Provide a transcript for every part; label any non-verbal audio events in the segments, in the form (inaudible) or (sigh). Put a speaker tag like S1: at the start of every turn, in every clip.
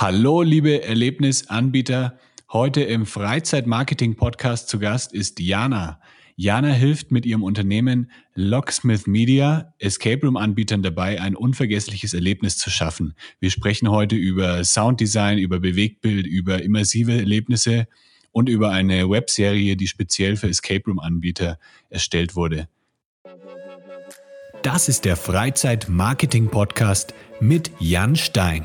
S1: Hallo, liebe Erlebnisanbieter. Heute im Freizeitmarketing-Podcast zu Gast ist Jana. Jana hilft mit ihrem Unternehmen Locksmith Media Escape Room-Anbietern dabei, ein unvergessliches Erlebnis zu schaffen. Wir sprechen heute über Sounddesign, über Bewegtbild, über immersive Erlebnisse und über eine Webserie, die speziell für Escape Room-Anbieter erstellt wurde. Das ist der Freizeit-Marketing-Podcast mit Jan Stein.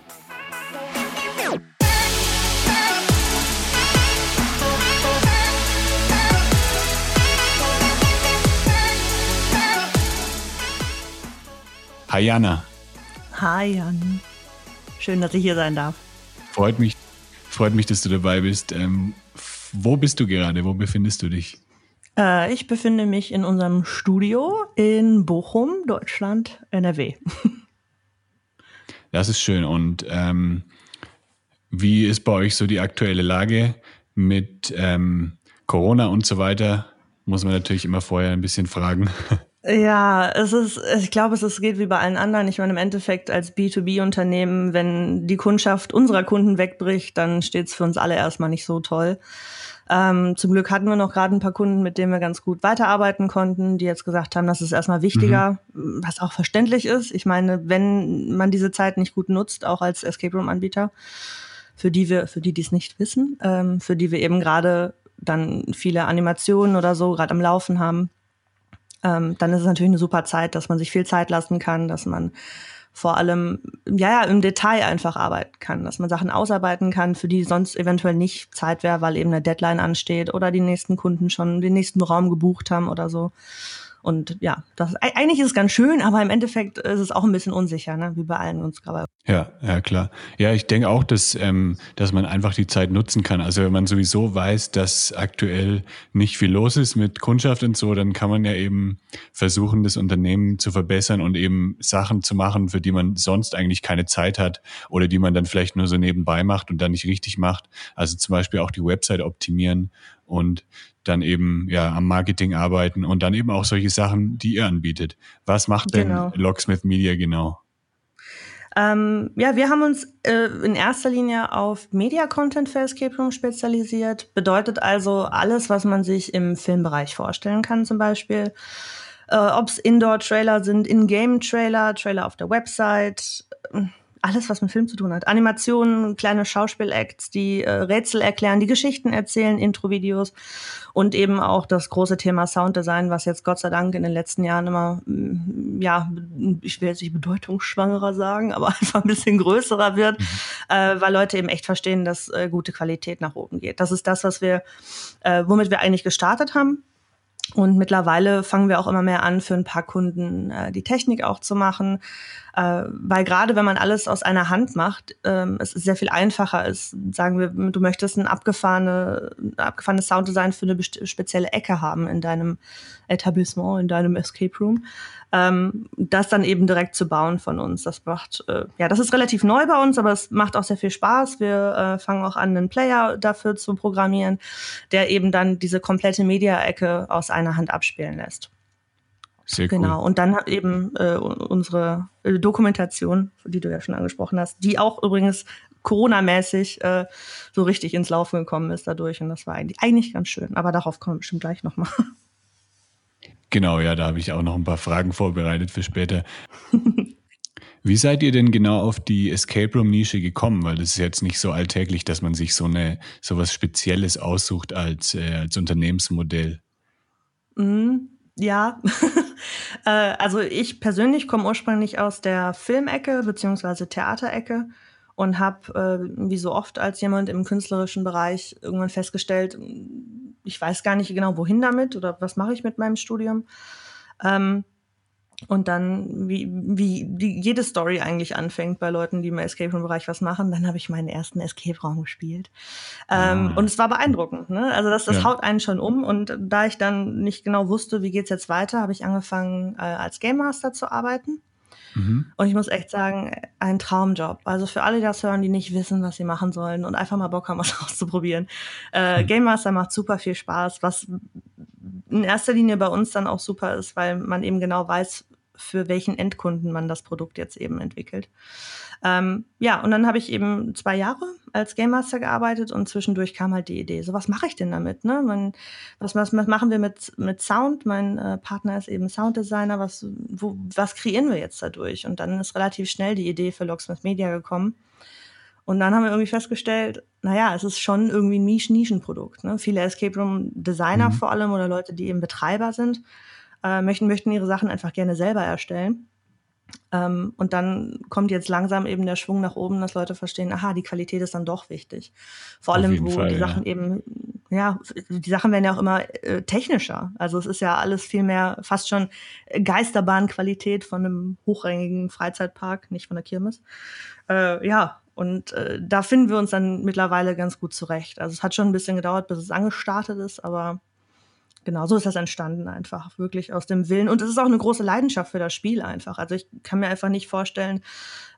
S1: Hi Jana.
S2: Hi Jan. Schön, dass ich hier sein darf.
S1: Freut mich, freut mich, dass du dabei bist. Ähm, wo bist du gerade? Wo befindest du dich?
S2: Äh, ich befinde mich in unserem Studio in Bochum, Deutschland, NRW. (laughs)
S1: Das ist schön. Und ähm, wie ist bei euch so die aktuelle Lage mit ähm, Corona und so weiter? Muss man natürlich immer vorher ein bisschen fragen. (laughs)
S2: Ja, es ist, ich glaube, es ist, geht wie bei allen anderen. Ich meine, im Endeffekt als B2B-Unternehmen, wenn die Kundschaft unserer Kunden wegbricht, dann steht es für uns alle erstmal nicht so toll. Ähm, zum Glück hatten wir noch gerade ein paar Kunden, mit denen wir ganz gut weiterarbeiten konnten, die jetzt gesagt haben, das ist erstmal wichtiger, mhm. was auch verständlich ist. Ich meine, wenn man diese Zeit nicht gut nutzt, auch als Escape Room-Anbieter, für die wir, für die, die es nicht wissen, ähm, für die wir eben gerade dann viele Animationen oder so gerade am Laufen haben, ähm, dann ist es natürlich eine super Zeit, dass man sich viel Zeit lassen kann, dass man vor allem ja, ja im Detail einfach arbeiten kann, dass man Sachen ausarbeiten kann, für die sonst eventuell nicht Zeit wäre, weil eben eine Deadline ansteht oder die nächsten Kunden schon den nächsten Raum gebucht haben oder so. Und ja, das eigentlich ist es ganz schön, aber im Endeffekt ist es auch ein bisschen unsicher, ne? wie bei allen uns gerade.
S1: Ja, ja, klar. Ja, ich denke auch, dass, ähm, dass man einfach die Zeit nutzen kann. Also wenn man sowieso weiß, dass aktuell nicht viel los ist mit Kundschaft und so, dann kann man ja eben versuchen, das Unternehmen zu verbessern und eben Sachen zu machen, für die man sonst eigentlich keine Zeit hat oder die man dann vielleicht nur so nebenbei macht und dann nicht richtig macht. Also zum Beispiel auch die Website optimieren und dann eben ja am Marketing arbeiten und dann eben auch solche Sachen, die ihr anbietet. Was macht denn genau. Locksmith Media genau?
S2: Ähm, ja, wir haben uns äh, in erster Linie auf Media-Content für Escape Room spezialisiert. Bedeutet also alles, was man sich im Filmbereich vorstellen kann, zum Beispiel. Äh, Ob es Indoor-Trailer sind, In-Game-Trailer, Trailer auf der Website, alles, was mit Film zu tun hat. Animationen, kleine Schauspielacts, die äh, Rätsel erklären, die Geschichten erzählen, Intro-Videos und eben auch das große Thema Sounddesign, was jetzt Gott sei Dank in den letzten Jahren immer, mm, ja, ich will jetzt nicht bedeutungsschwangerer sagen, aber (laughs) einfach ein bisschen größerer wird, mhm. äh, weil Leute eben echt verstehen, dass äh, gute Qualität nach oben geht. Das ist das, was wir, äh, womit wir eigentlich gestartet haben und mittlerweile fangen wir auch immer mehr an, für ein paar Kunden äh, die Technik auch zu machen. Äh, weil gerade wenn man alles aus einer Hand macht, ähm, es sehr viel einfacher ist. Sagen wir, du möchtest ein abgefahrene, abgefahrenes Sounddesign für eine spezielle Ecke haben in deinem Etablissement, in deinem Escape Room ähm, das dann eben direkt zu bauen von uns. Das macht, äh, ja, das ist relativ neu bei uns, aber es macht auch sehr viel Spaß. Wir äh, fangen auch an, einen Player dafür zu programmieren, der eben dann diese komplette Media-Ecke aus einer Hand abspielen lässt. Sehr cool. Genau. Und dann eben äh, unsere äh, Dokumentation, die du ja schon angesprochen hast, die auch übrigens Corona-mäßig äh, so richtig ins Laufen gekommen ist dadurch. Und das war eigentlich, eigentlich ganz schön. Aber darauf kommen wir bestimmt gleich nochmal.
S1: Genau, ja, da habe ich auch noch ein paar Fragen vorbereitet für später. (laughs) Wie seid ihr denn genau auf die Escape Room Nische gekommen? Weil das ist jetzt nicht so alltäglich, dass man sich so eine so was Spezielles aussucht als äh, als Unternehmensmodell.
S2: Mm, ja, (laughs) äh, also ich persönlich komme ursprünglich aus der Filmecke beziehungsweise Theaterecke und habe, äh, wie so oft als jemand im künstlerischen Bereich, irgendwann festgestellt, ich weiß gar nicht genau, wohin damit oder was mache ich mit meinem Studium. Ähm, Und dann, wie, wie die, jede Story eigentlich anfängt bei Leuten, die im Escape Room-Bereich was machen, dann habe ich meinen ersten Escape Raum gespielt. Ähm, ah. Und es war beeindruckend. Ne? Also das, das ja. haut einen schon um. Und da ich dann nicht genau wusste, wie geht's jetzt weiter, habe ich angefangen, äh, als Game Master zu arbeiten. Mhm. Und ich muss echt sagen, ein Traumjob. Also für alle, die das hören, die nicht wissen, was sie machen sollen und einfach mal Bock haben, (laughs) was auszuprobieren. Äh, mhm. Game Master macht super viel Spaß, was in erster Linie bei uns dann auch super ist, weil man eben genau weiß, für welchen Endkunden man das Produkt jetzt eben entwickelt. Ähm, ja, und dann habe ich eben zwei Jahre als Game Master gearbeitet und zwischendurch kam halt die Idee, so was mache ich denn damit? Ne? Man, was, was, was machen wir mit, mit Sound? Mein äh, Partner ist eben Sounddesigner, was, wo, was kreieren wir jetzt dadurch? Und dann ist relativ schnell die Idee für Locksmith Media gekommen. Und dann haben wir irgendwie festgestellt, naja, es ist schon irgendwie ein Nischen-Nischenprodukt. Ne? Viele Escape Room Designer mhm. vor allem oder Leute, die eben Betreiber sind, äh, möchten, möchten ihre Sachen einfach gerne selber erstellen. Ähm, und dann kommt jetzt langsam eben der Schwung nach oben, dass Leute verstehen, aha, die Qualität ist dann doch wichtig. Vor allem, wo Fall, die Sachen ja. eben, ja, die Sachen werden ja auch immer äh, technischer. Also es ist ja alles viel mehr fast schon Geisterbahnqualität von einem hochrangigen Freizeitpark, nicht von der Kirmes. Äh, ja, und äh, da finden wir uns dann mittlerweile ganz gut zurecht. Also es hat schon ein bisschen gedauert, bis es angestartet ist, aber Genau, so ist das entstanden einfach, wirklich aus dem Willen. Und es ist auch eine große Leidenschaft für das Spiel einfach. Also ich kann mir einfach nicht vorstellen,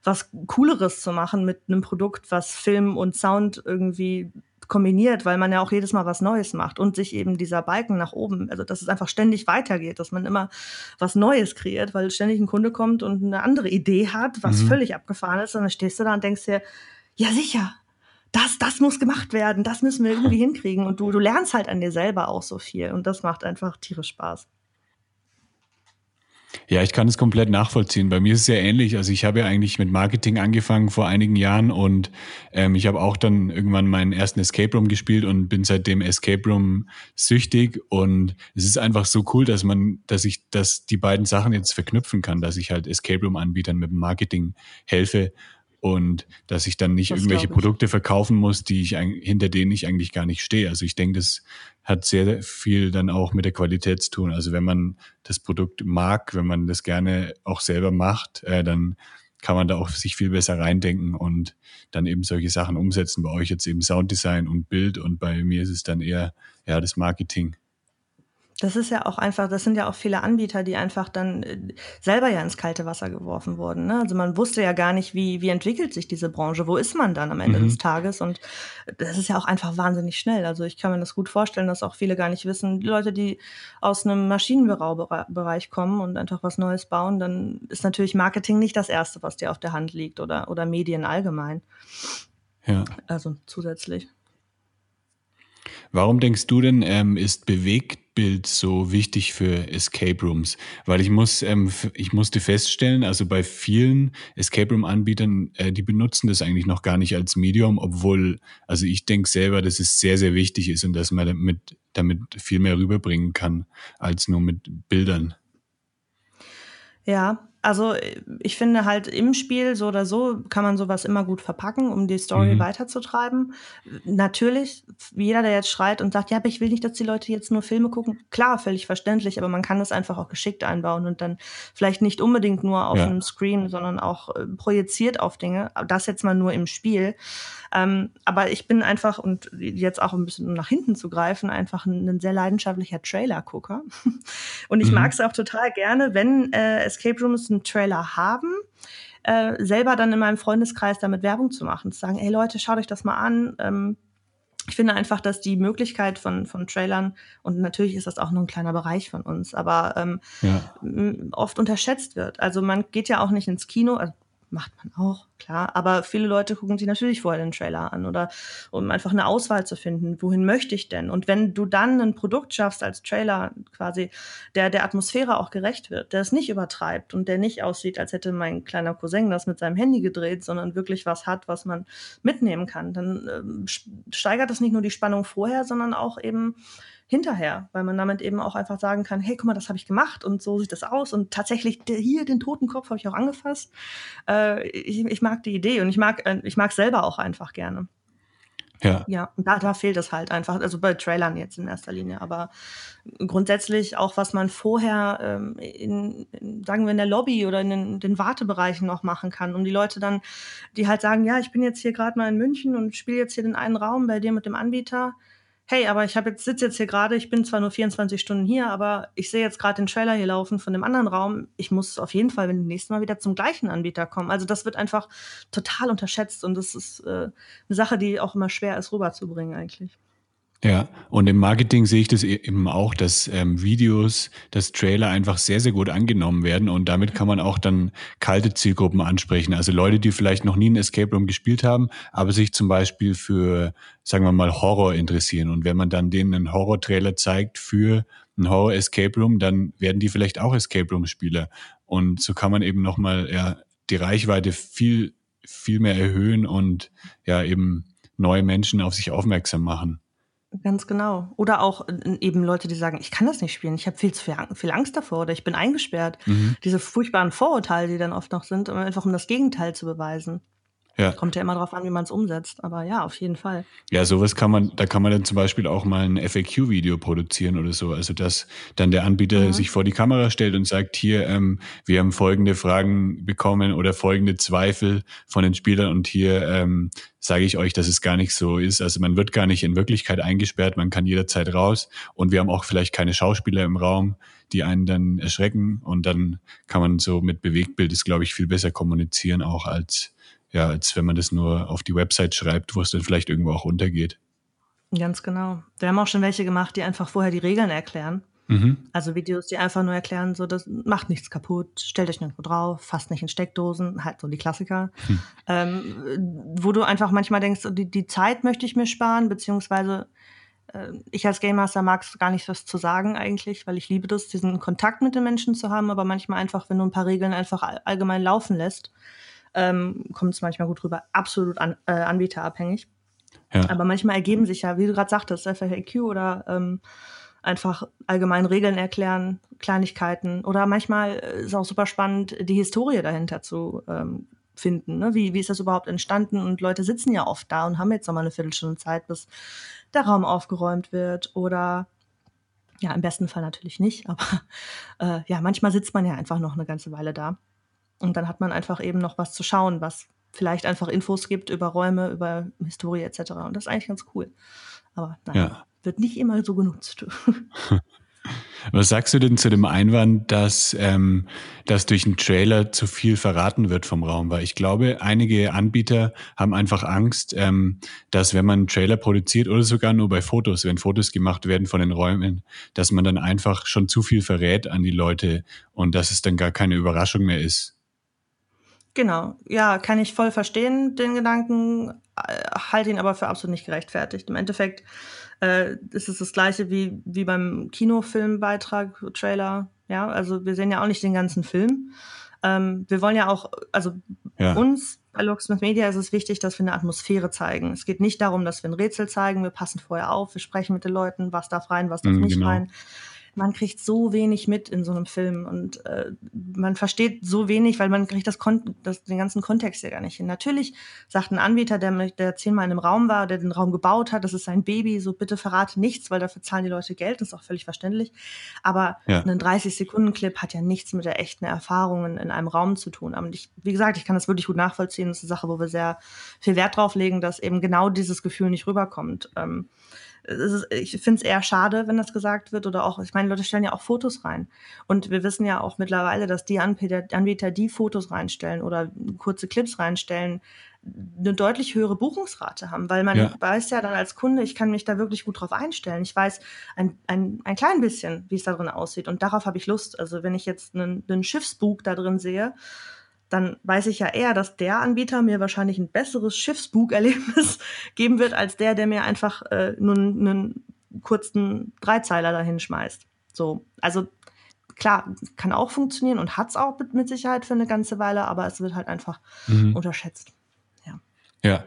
S2: was Cooleres zu machen mit einem Produkt, was Film und Sound irgendwie kombiniert, weil man ja auch jedes Mal was Neues macht und sich eben dieser Balken nach oben, also dass es einfach ständig weitergeht, dass man immer was Neues kreiert, weil ständig ein Kunde kommt und eine andere Idee hat, was mhm. völlig abgefahren ist, und dann stehst du da und denkst dir, ja sicher, das, das muss gemacht werden, das müssen wir irgendwie hinkriegen. Und du, du lernst halt an dir selber auch so viel. Und das macht einfach tierisch Spaß.
S1: Ja, ich kann es komplett nachvollziehen. Bei mir ist es sehr ähnlich. Also ich habe ja eigentlich mit Marketing angefangen vor einigen Jahren und ähm, ich habe auch dann irgendwann meinen ersten Escape Room gespielt und bin seitdem Escape Room süchtig. Und es ist einfach so cool, dass man, dass ich, dass die beiden Sachen jetzt verknüpfen kann, dass ich halt Escape Room Anbietern mit dem Marketing helfe und dass ich dann nicht das irgendwelche Produkte verkaufen muss, die ich hinter denen ich eigentlich gar nicht stehe. Also ich denke, das hat sehr viel dann auch mit der Qualität zu tun. Also wenn man das Produkt mag, wenn man das gerne auch selber macht, äh, dann kann man da auch sich viel besser reindenken und dann eben solche Sachen umsetzen. Bei euch jetzt eben Sounddesign und Bild und bei mir ist es dann eher ja das Marketing.
S2: Das ist ja auch einfach, das sind ja auch viele Anbieter, die einfach dann äh, selber ja ins kalte Wasser geworfen wurden. Ne? Also man wusste ja gar nicht, wie, wie entwickelt sich diese Branche, wo ist man dann am Ende mhm. des Tages? Und das ist ja auch einfach wahnsinnig schnell. Also ich kann mir das gut vorstellen, dass auch viele gar nicht wissen, die Leute, die aus einem Maschinenbaubereich kommen und einfach was Neues bauen, dann ist natürlich Marketing nicht das Erste, was dir auf der Hand liegt oder, oder Medien allgemein. Ja. Also zusätzlich.
S1: Warum denkst du denn, ähm, ist Bewegtbild so wichtig für Escape Rooms? Weil ich muss, ähm, ich musste feststellen, also bei vielen Escape Room Anbietern, äh, die benutzen das eigentlich noch gar nicht als Medium, obwohl, also ich denke selber, dass es sehr, sehr wichtig ist und dass man damit, damit viel mehr rüberbringen kann als nur mit Bildern.
S2: Ja, also ich finde halt im Spiel so oder so kann man sowas immer gut verpacken, um die Story mhm. weiterzutreiben. Natürlich, jeder, der jetzt schreit und sagt, ja, aber ich will nicht, dass die Leute jetzt nur Filme gucken, klar, völlig verständlich, aber man kann das einfach auch geschickt einbauen und dann vielleicht nicht unbedingt nur auf ja. einem Screen, sondern auch äh, projiziert auf Dinge. Das jetzt mal nur im Spiel. Ähm, aber ich bin einfach, und jetzt auch ein bisschen nach hinten zu greifen, einfach ein, ein sehr leidenschaftlicher Trailer-Gucker. (laughs) und ich mhm. mag es auch total gerne, wenn äh, Escape Rooms einen Trailer haben, äh, selber dann in meinem Freundeskreis damit Werbung zu machen, zu sagen, ey Leute, schaut euch das mal an. Ähm, ich finde einfach, dass die Möglichkeit von, von Trailern, und natürlich ist das auch nur ein kleiner Bereich von uns, aber ähm, ja. oft unterschätzt wird. Also man geht ja auch nicht ins Kino, also macht man auch, klar. Aber viele Leute gucken sich natürlich vorher den Trailer an oder um einfach eine Auswahl zu finden, wohin möchte ich denn? Und wenn du dann ein Produkt schaffst als Trailer quasi, der der Atmosphäre auch gerecht wird, der es nicht übertreibt und der nicht aussieht, als hätte mein kleiner Cousin das mit seinem Handy gedreht, sondern wirklich was hat, was man mitnehmen kann, dann äh, steigert das nicht nur die Spannung vorher, sondern auch eben hinterher, weil man damit eben auch einfach sagen kann, hey, guck mal, das habe ich gemacht und so sieht das aus und tatsächlich hier den toten Kopf habe ich auch angefasst. Äh, ich, ich, mag die Idee und ich mag äh, ich mag selber auch einfach gerne. Ja. Ja, und da, da fehlt es halt einfach, also bei Trailern jetzt in erster Linie, aber grundsätzlich auch, was man vorher ähm, in, in, sagen wir, in der Lobby oder in den, den Wartebereichen noch machen kann, um die Leute dann, die halt sagen, ja, ich bin jetzt hier gerade mal in München und spiele jetzt hier den einen Raum bei dir mit dem Anbieter, hey, aber ich habe jetzt sitze jetzt hier gerade, ich bin zwar nur 24 Stunden hier, aber ich sehe jetzt gerade den Trailer hier laufen von dem anderen Raum. Ich muss auf jeden Fall, wenn die nächste Mal wieder zum gleichen Anbieter kommen. Also das wird einfach total unterschätzt und das ist äh, eine Sache, die auch immer schwer ist rüberzubringen eigentlich.
S1: Ja, und im Marketing sehe ich das e-, eben auch, dass ähm, Videos, dass Trailer einfach sehr, sehr gut angenommen werden und damit kann man auch dann kalte Zielgruppen ansprechen. Also Leute, die vielleicht noch nie ein Escape Room gespielt haben, aber sich zum Beispiel für, sagen wir mal, Horror interessieren. Und wenn man dann denen einen Horror-Trailer zeigt für ein Horror-Escape Room, dann werden die vielleicht auch Escape Room-Spieler. Und so kann man eben nochmal ja, die Reichweite viel, viel mehr erhöhen und ja eben neue Menschen auf sich aufmerksam machen.
S2: Ganz genau. Oder auch äh, eben Leute, die sagen, ich kann das nicht spielen, ich habe viel zu viel, viel, Angst davor oder ich bin eingesperrt. Mhm. Diese furchtbaren Vorurteile, die dann oft noch sind, einfach um das Gegenteil zu beweisen. Ja. Kommt ja immer darauf an, wie man es umsetzt. Aber ja, auf jeden Fall.
S1: Ja, sowas kann man, da kann man dann zum Beispiel auch mal ein FAQ-Video produzieren oder so. Also dass dann der Anbieter mhm. sich vor die Kamera stellt und sagt, hier, ähm, wir haben folgende Fragen bekommen oder folgende Zweifel von den Spielern und hier ähm, sage ich euch, dass es gar nicht so ist. Also man wird gar nicht in Wirklichkeit eingesperrt, man kann jederzeit raus und wir haben auch vielleicht keine Schauspieler im Raum, die einen dann erschrecken und dann kann man so mit Bewegtbild ist, glaube ich, viel besser kommunizieren auch als ja, als wenn man das nur auf die Website schreibt, wo es dann vielleicht irgendwo auch untergeht.
S2: Ganz genau. Wir haben auch schon welche gemacht, die einfach vorher die Regeln erklären. Mhm. Also Videos, die einfach nur erklären, so das macht nichts kaputt, stellt euch nirgendwo drauf, fasst nicht in Steckdosen, halt so die Klassiker. Hm. Ähm, wo du einfach manchmal denkst, die, die Zeit möchte ich mir sparen, beziehungsweise äh, ich als Game Master mag es gar nicht was zu sagen eigentlich, weil ich liebe das, diesen Kontakt mit den Menschen zu haben, aber manchmal einfach, wenn du ein paar Regeln einfach allgemein laufen lässt, ähm, kommt es manchmal gut rüber. Absolut an, äh, anbieterabhängig. Ja. Aber manchmal ergeben sich ja, wie du gerade sagtest, FAQ oder ähm, einfach allgemein Regeln erklären, Kleinigkeiten. Oder manchmal ist es auch super spannend, die Historie dahinter zu ähm, finden. Ne? Wie, wie ist das überhaupt entstanden? Und Leute sitzen ja oft da und haben jetzt nochmal eine Viertelstunde Zeit, bis der Raum aufgeräumt wird. Oder ja, im besten Fall natürlich nicht, aber (laughs) äh, ja, manchmal sitzt man ja einfach noch eine ganze Weile da. Und dann hat man einfach eben noch was zu schauen, was vielleicht einfach Infos gibt über Räume, über Historie etc. Und das ist eigentlich ganz cool. Aber nein, ja. wird nicht immer so genutzt. (laughs)
S1: Was sagst du denn zu dem Einwand, dass, ähm, dass durch einen Trailer zu viel verraten wird vom Raum? Weil ich glaube, einige Anbieter haben einfach Angst, ähm, dass wenn man einen Trailer produziert oder sogar nur bei Fotos, wenn Fotos gemacht werden von den Räumen, dass man dann einfach schon zu viel verrät an die Leute und dass es dann gar keine Überraschung mehr ist.
S2: Genau, ja, kann ich voll verstehen, den Gedanken, äh, halte ihn aber für absolut nicht gerechtfertigt. Im Endeffekt äh, ist es das gleiche wie, wie beim Kinofilmbeitrag, Trailer. Ja, also wir sehen ja auch nicht den ganzen Film. Ähm, wir wollen ja auch, also ja. uns bei Locksmith Media ist es wichtig, dass wir eine Atmosphäre zeigen. Es geht nicht darum, dass wir ein Rätsel zeigen, wir passen vorher auf, wir sprechen mit den Leuten, was darf rein, was darf mm, nicht genau. rein man kriegt so wenig mit in so einem Film und äh, man versteht so wenig, weil man kriegt das, Kon das den ganzen Kontext ja gar nicht hin. Natürlich sagt ein Anbieter, der, der zehnmal in einem Raum war, der den Raum gebaut hat, das ist sein Baby, so bitte verrate nichts, weil dafür zahlen die Leute Geld, das ist auch völlig verständlich. Aber ja. ein 30-Sekunden-Clip hat ja nichts mit der echten Erfahrung in, in einem Raum zu tun. Aber ich, wie gesagt, ich kann das wirklich gut nachvollziehen. Das ist eine Sache, wo wir sehr viel Wert drauf legen, dass eben genau dieses Gefühl nicht rüberkommt. Ähm, ist, ich finde es eher schade, wenn das gesagt wird. Oder auch, ich meine, Leute stellen ja auch Fotos rein. Und wir wissen ja auch mittlerweile, dass die Anbieter, die Fotos reinstellen oder kurze Clips reinstellen, eine deutlich höhere Buchungsrate haben, weil man ja. weiß ja dann als Kunde, ich kann mich da wirklich gut drauf einstellen. Ich weiß ein, ein, ein klein bisschen, wie es da drin aussieht und darauf habe ich Lust. Also wenn ich jetzt einen, einen Schiffsbug da drin sehe, dann weiß ich ja eher, dass der Anbieter mir wahrscheinlich ein besseres Schiffsbugerlebnis (laughs) geben wird, als der, der mir einfach äh, nur einen kurzen Dreizeiler dahin schmeißt. So, also klar, kann auch funktionieren und hat es auch mit, mit, Sicherheit für eine ganze Weile, aber es wird halt einfach mhm. unterschätzt. Ja.
S1: Ja.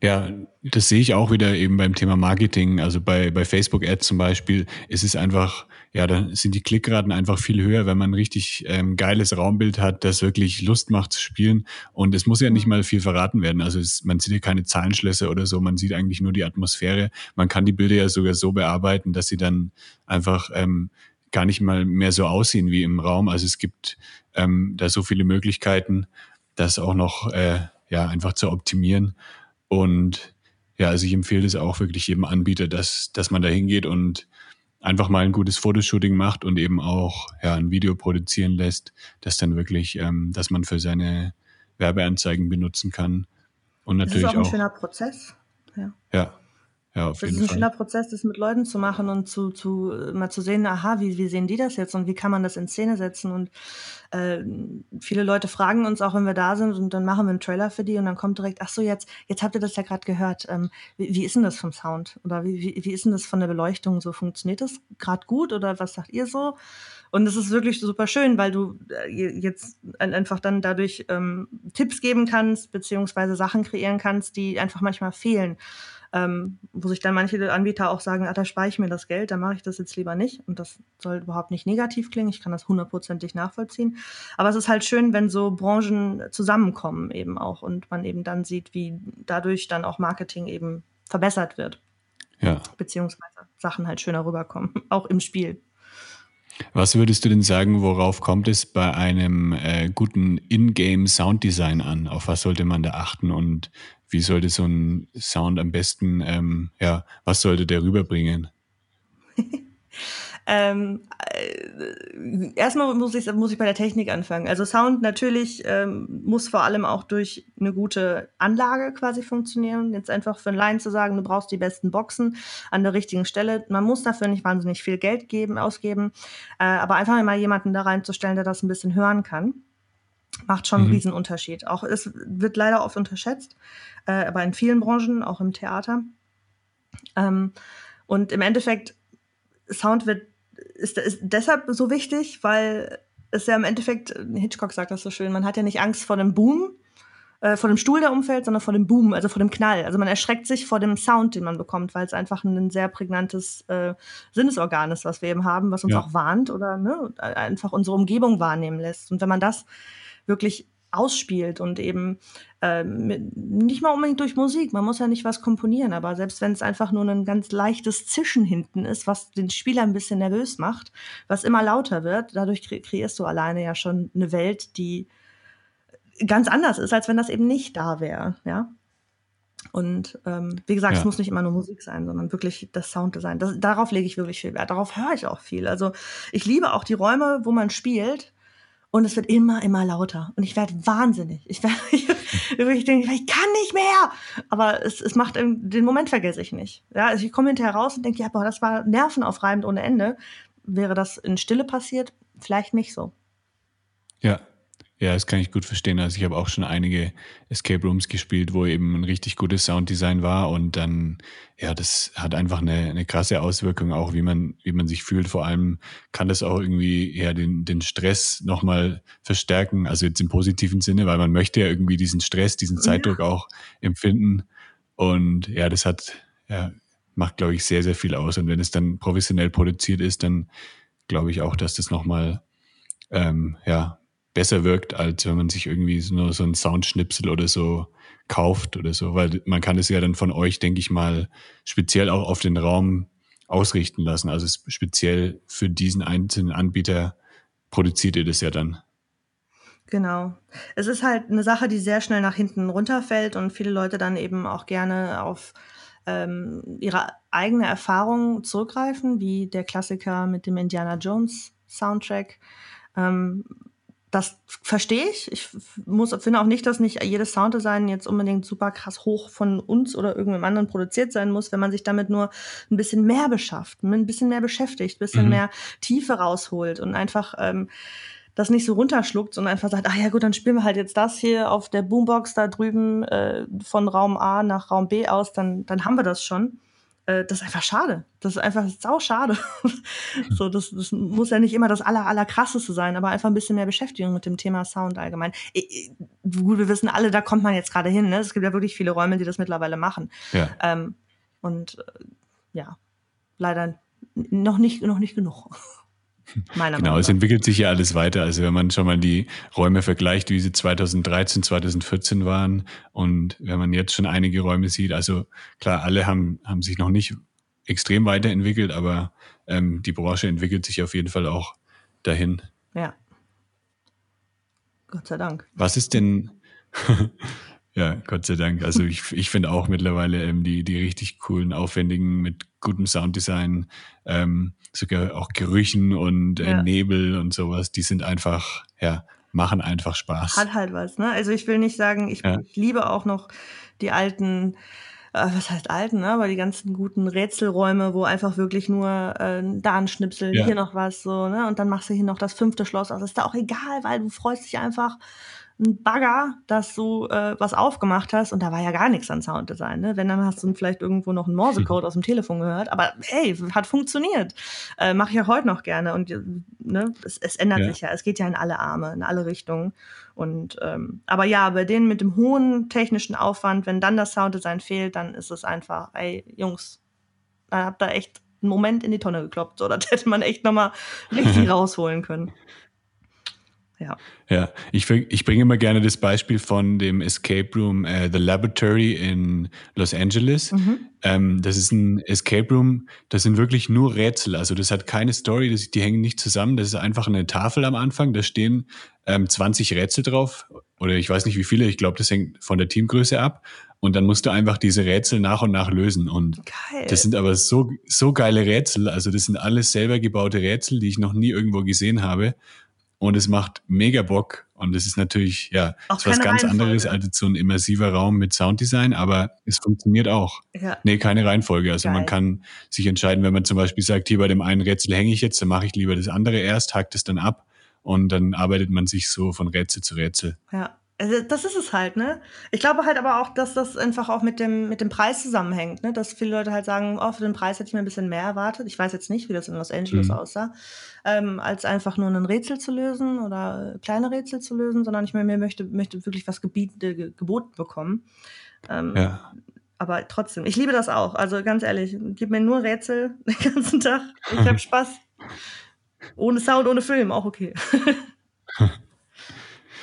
S1: Ja, das sehe ich auch wieder eben beim Thema Marketing. Also bei, bei Facebook Ads zum Beispiel ist es einfach, ja, da sind die Klickraten einfach viel höher, wenn man ein richtig ähm, geiles Raumbild hat, das wirklich Lust macht zu spielen. Und es muss ja nicht mal viel verraten werden. Also es, man sieht ja keine Zahlenschlösser oder so, man sieht eigentlich nur die Atmosphäre. Man kann die Bilder ja sogar so bearbeiten, dass sie dann einfach ähm, gar nicht mal mehr so aussehen wie im Raum. Also es gibt ähm, da so viele Möglichkeiten, das auch noch äh, ja einfach zu optimieren. Und ja, also ich empfehle es auch wirklich jedem Anbieter, dass, dass man da hingeht und einfach mal ein gutes Fotoshooting macht und eben auch ja, ein Video produzieren lässt, das dann wirklich, ähm, dass man für seine Werbeanzeigen benutzen kann. Und natürlich das ist auch ein auch,
S2: schöner Prozess.
S1: Ja. ja. Ja, auf
S2: das
S1: jeden
S2: ist ein schöner Prozess, das mit Leuten zu machen und zu, zu mal zu sehen, aha, wie, wie sehen die das jetzt und wie kann man das in Szene setzen? Und äh, viele Leute fragen uns auch, wenn wir da sind und dann machen wir einen Trailer für die und dann kommt direkt, ach so, jetzt, jetzt habt ihr das ja gerade gehört. Ähm, wie, wie ist denn das vom Sound? Oder wie, wie, wie ist denn das von der Beleuchtung? So funktioniert das gerade gut oder was sagt ihr so? Und es ist wirklich super schön, weil du äh, jetzt einfach dann dadurch ähm, Tipps geben kannst, beziehungsweise Sachen kreieren kannst, die einfach manchmal fehlen ähm, wo sich dann manche Anbieter auch sagen, ah, da spare ich mir das Geld, da mache ich das jetzt lieber nicht. Und das soll überhaupt nicht negativ klingen, ich kann das hundertprozentig nachvollziehen. Aber es ist halt schön, wenn so Branchen zusammenkommen eben auch und man eben dann sieht, wie dadurch dann auch Marketing eben verbessert wird.
S1: Ja.
S2: Beziehungsweise Sachen halt schöner rüberkommen, (laughs) auch im Spiel.
S1: Was würdest du denn sagen, worauf kommt es bei einem äh, guten Ingame Sounddesign an? Auf was sollte man da achten und wie sollte so ein Sound am besten, ähm, ja, was sollte der rüberbringen? (laughs)
S2: ähm, äh, erstmal muss ich, muss ich bei der Technik anfangen. Also Sound natürlich ähm, muss vor allem auch durch eine gute Anlage quasi funktionieren. Jetzt einfach für ein Line zu sagen, du brauchst die besten Boxen an der richtigen Stelle. Man muss dafür nicht wahnsinnig viel Geld geben, ausgeben, äh, aber einfach mal jemanden da reinzustellen, der das ein bisschen hören kann macht schon einen mhm. Riesenunterschied. Auch es wird leider oft unterschätzt, äh, aber in vielen Branchen, auch im Theater. Ähm, und im Endeffekt, Sound wird, ist, ist deshalb so wichtig, weil es ja im Endeffekt, Hitchcock sagt das so schön, man hat ja nicht Angst vor dem Boom, äh, vor dem Stuhl, der umfällt, sondern vor dem Boom, also vor dem Knall. Also man erschreckt sich vor dem Sound, den man bekommt, weil es einfach ein sehr prägnantes äh, Sinnesorgan ist, was wir eben haben, was uns ja. auch warnt oder ne, einfach unsere Umgebung wahrnehmen lässt. Und wenn man das wirklich ausspielt und eben äh, nicht mal unbedingt durch Musik, man muss ja nicht was komponieren, aber selbst wenn es einfach nur ein ganz leichtes Zischen hinten ist, was den Spieler ein bisschen nervös macht, was immer lauter wird, dadurch kre kreierst du alleine ja schon eine Welt, die ganz anders ist, als wenn das eben nicht da wäre, ja. Und ähm, wie gesagt, ja. es muss nicht immer nur Musik sein, sondern wirklich das Sounddesign. Das, darauf lege ich wirklich viel Wert. Darauf höre ich auch viel. Also ich liebe auch die Räume, wo man spielt, und es wird immer, immer lauter. Und ich werde wahnsinnig. Ich, werde, (laughs) ich, ich denke, ich kann nicht mehr. Aber es, es macht, den Moment vergesse ich nicht. Ja, also ich komme hinterher raus und denke, ja, boah, das war nervenaufreibend ohne Ende. Wäre das in Stille passiert? Vielleicht nicht so.
S1: Ja, ja, das kann ich gut verstehen. Also ich habe auch schon einige Escape Rooms gespielt, wo eben ein richtig gutes Sounddesign war und dann, ja, das hat einfach eine, eine krasse Auswirkung auch, wie man, wie man sich fühlt. Vor allem kann das auch irgendwie ja den, den Stress nochmal verstärken, also jetzt im positiven Sinne, weil man möchte ja irgendwie diesen Stress, diesen Zeitdruck auch empfinden. Und ja, das hat, ja, macht, glaube ich, sehr, sehr viel aus. Und wenn es dann professionell produziert ist, dann glaube ich auch, dass das nochmal ähm, ja, besser wirkt, als wenn man sich irgendwie nur so ein Soundschnipsel oder so kauft oder so, weil man kann es ja dann von euch, denke ich mal, speziell auch auf den Raum ausrichten lassen. Also speziell für diesen einzelnen Anbieter produziert ihr das ja dann.
S2: Genau. Es ist halt eine Sache, die sehr schnell nach hinten runterfällt und viele Leute dann eben auch gerne auf ähm, ihre eigene Erfahrung zurückgreifen, wie der Klassiker mit dem Indiana Jones Soundtrack. Ähm, das verstehe ich. Ich muss, finde auch nicht, dass nicht jedes Sounddesign jetzt unbedingt super krass hoch von uns oder irgendeinem anderen produziert sein muss, wenn man sich damit nur ein bisschen mehr beschafft, ein bisschen mehr beschäftigt, ein bisschen mhm. mehr Tiefe rausholt und einfach ähm, das nicht so runterschluckt, sondern einfach sagt, ach ja gut, dann spielen wir halt jetzt das hier auf der Boombox da drüben äh, von Raum A nach Raum B aus, dann, dann haben wir das schon. Äh, das ist einfach schade. Das ist einfach sau schade. (laughs) so, das, das muss ja nicht immer das aller, aller krasseste sein, aber einfach ein bisschen mehr Beschäftigung mit dem Thema Sound allgemein. gut, wir wissen alle, da kommt man jetzt gerade hin. Ne? Es gibt ja wirklich viele Räume, die das mittlerweile machen.
S1: Ja.
S2: Ähm, und äh, ja, leider noch nicht, noch nicht genug. (laughs)
S1: Meiner genau, es entwickelt sich ja alles weiter. Also wenn man schon mal die Räume vergleicht, wie sie 2013, 2014 waren und wenn man jetzt schon einige Räume sieht, also klar, alle haben, haben sich noch nicht extrem weiterentwickelt, aber ähm, die Branche entwickelt sich auf jeden Fall auch dahin.
S2: Ja. Gott sei Dank.
S1: Was ist denn, (laughs) ja, Gott sei Dank. Also ich, ich finde auch mittlerweile ähm, die, die richtig coolen, aufwendigen, mit gutem Sounddesign, ähm, sogar auch Gerüchen und äh, ja. Nebel und sowas, die sind einfach, ja, machen einfach Spaß.
S2: Hat halt was, ne? Also ich will nicht sagen, ich, ja. ich liebe auch noch die alten äh, was heißt alten, ne? aber die ganzen guten Rätselräume, wo einfach wirklich nur äh, da ein Schnipsel, ja. hier noch was, so, ne? Und dann machst du hier noch das fünfte Schloss aus. ist da auch egal, weil du freust dich einfach ein Bagger, dass du äh, was aufgemacht hast und da war ja gar nichts an Sounddesign. Ne? Wenn, dann hast du vielleicht irgendwo noch einen Morsecode (laughs) aus dem Telefon gehört. Aber hey, hat funktioniert. Äh, Mache ich auch heute noch gerne. Und ne, es, es ändert ja. sich ja. Es geht ja in alle Arme, in alle Richtungen. Und ähm, aber ja, bei denen mit dem hohen technischen Aufwand, wenn dann das Sounddesign fehlt, dann ist es einfach, ey, Jungs, da habt ihr echt einen Moment in die Tonne gekloppt. So, das (laughs) hätte man echt nochmal richtig (laughs) rausholen können. Ja.
S1: Ja, ich, ich bringe immer gerne das Beispiel von dem Escape Room äh, The Laboratory in Los Angeles. Mhm. Ähm, das ist ein Escape Room, das sind wirklich nur Rätsel. Also das hat keine Story, das, die hängen nicht zusammen. Das ist einfach eine Tafel am Anfang, da stehen ähm, 20 Rätsel drauf. Oder ich weiß nicht wie viele, ich glaube, das hängt von der Teamgröße ab. Und dann musst du einfach diese Rätsel nach und nach lösen. Und Geil. das sind aber so, so geile Rätsel. Also das sind alles selber gebaute Rätsel, die ich noch nie irgendwo gesehen habe und es macht mega Bock. Und es ist natürlich, ja, ist was ganz anderes als so ein immersiver Raum mit Sounddesign, aber es funktioniert auch. Ja. Nee, keine Reihenfolge. Also Geil. man kann sich entscheiden, wenn man zum Beispiel sagt, hier bei dem einen Rätsel hänge ich jetzt, dann mache ich lieber das andere erst, hakt es dann ab und dann arbeitet man sich so von Rätsel zu Rätsel.
S2: Ja. Also das ist es halt, ne? Ich glaube halt aber auch, dass das einfach auch mit dem, mit dem Preis zusammenhängt, ne? Dass viele Leute halt sagen, oh, für den Preis hätte ich mir ein bisschen mehr erwartet. Ich weiß jetzt nicht, wie das in Los Angeles mhm. aussah, ähm, als einfach nur ein Rätsel zu lösen oder kleine Rätsel zu lösen, sondern ich mir möchte, möchte wirklich was gebiet, äh, geboten bekommen. Ähm, ja. Aber trotzdem, ich liebe das auch. Also ganz ehrlich, gib mir nur Rätsel (laughs) den ganzen Tag. Ich habe (laughs) Spaß. Ohne Sound, ohne Film, auch okay. (laughs)